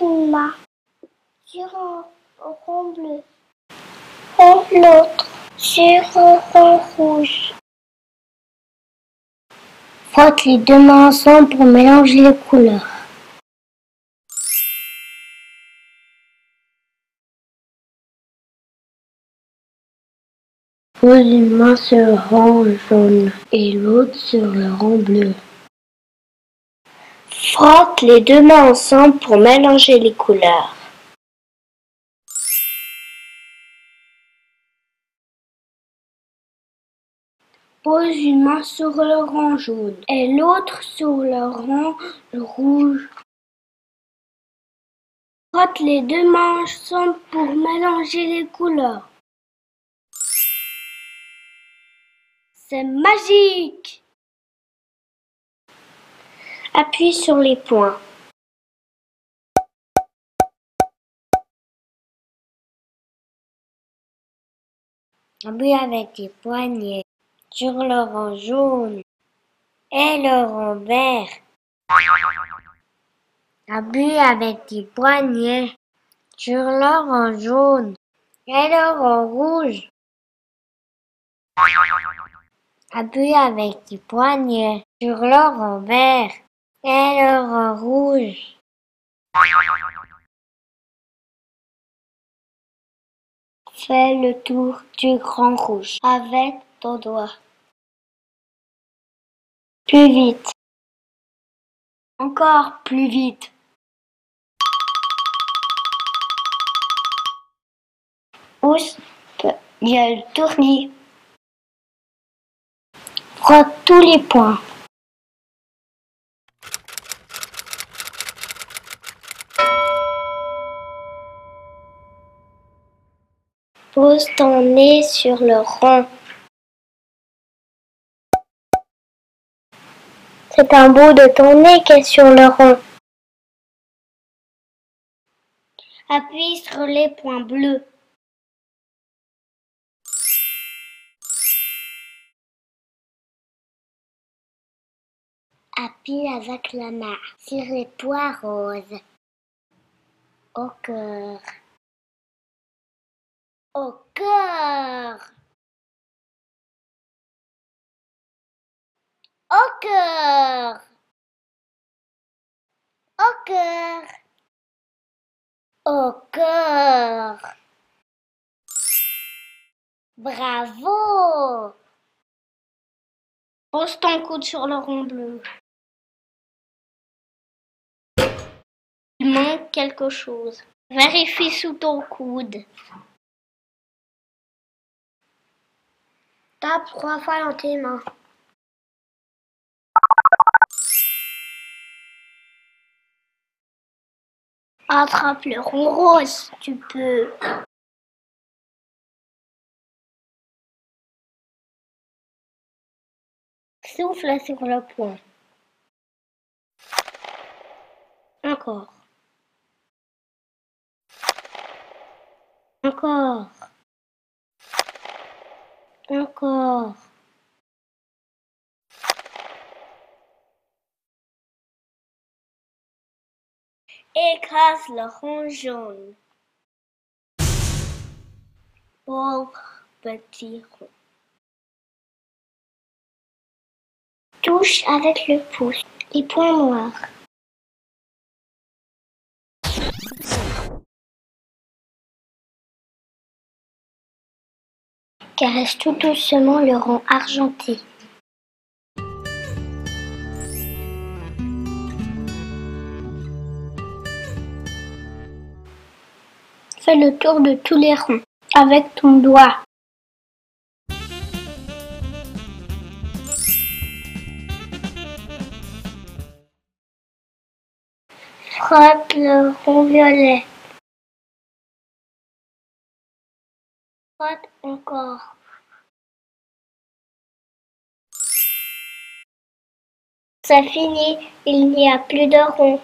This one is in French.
Main sur un rond bleu. Rond l'autre sur un rond rouge. Frotte les deux mains ensemble pour mélanger les couleurs. Pose une main sur le rang jaune et l'autre sur le rang bleu. Frotte les deux mains ensemble pour mélanger les couleurs. Pose une main sur le rang jaune et l'autre sur le rang rouge. Frotte les deux mains ensemble pour mélanger les couleurs. C'est magique Appuie sur les points. Appuie avec les poignets sur le jaune et le rang vert. Appuie avec les poignets sur le jaune et le rang rouge. Appuie avec les poignets sur le rang vert et le rang rouge. Fais le tour du grand rouge avec ton doigt. Plus vite. Encore plus vite. Pousse, il y a le tous les points. Pose ton nez sur le rond. C'est un bout de ton nez qui est sur le rond. Appuie sur les points bleus. Appuie avec la main sur les points roses. Au cœur. Au cœur. Au cœur. Au cœur. Au cœur. Bravo. Pose ton coude sur le rond bleu. Il manque quelque chose. Vérifie sous ton coude. Tape trois fois dans tes mains. Attrape le rond rose, tu peux. Souffle sur le point. Encore. Encore. Écrase le rond jaune. Pauvre petit rond. Touche avec le pouce les points noirs. Caresse tout doucement le rond argenté. Fais le tour de tous les ronds avec ton doigt. Frotte le rond violet. Frotte encore. C'est fini, il n'y a plus de rond.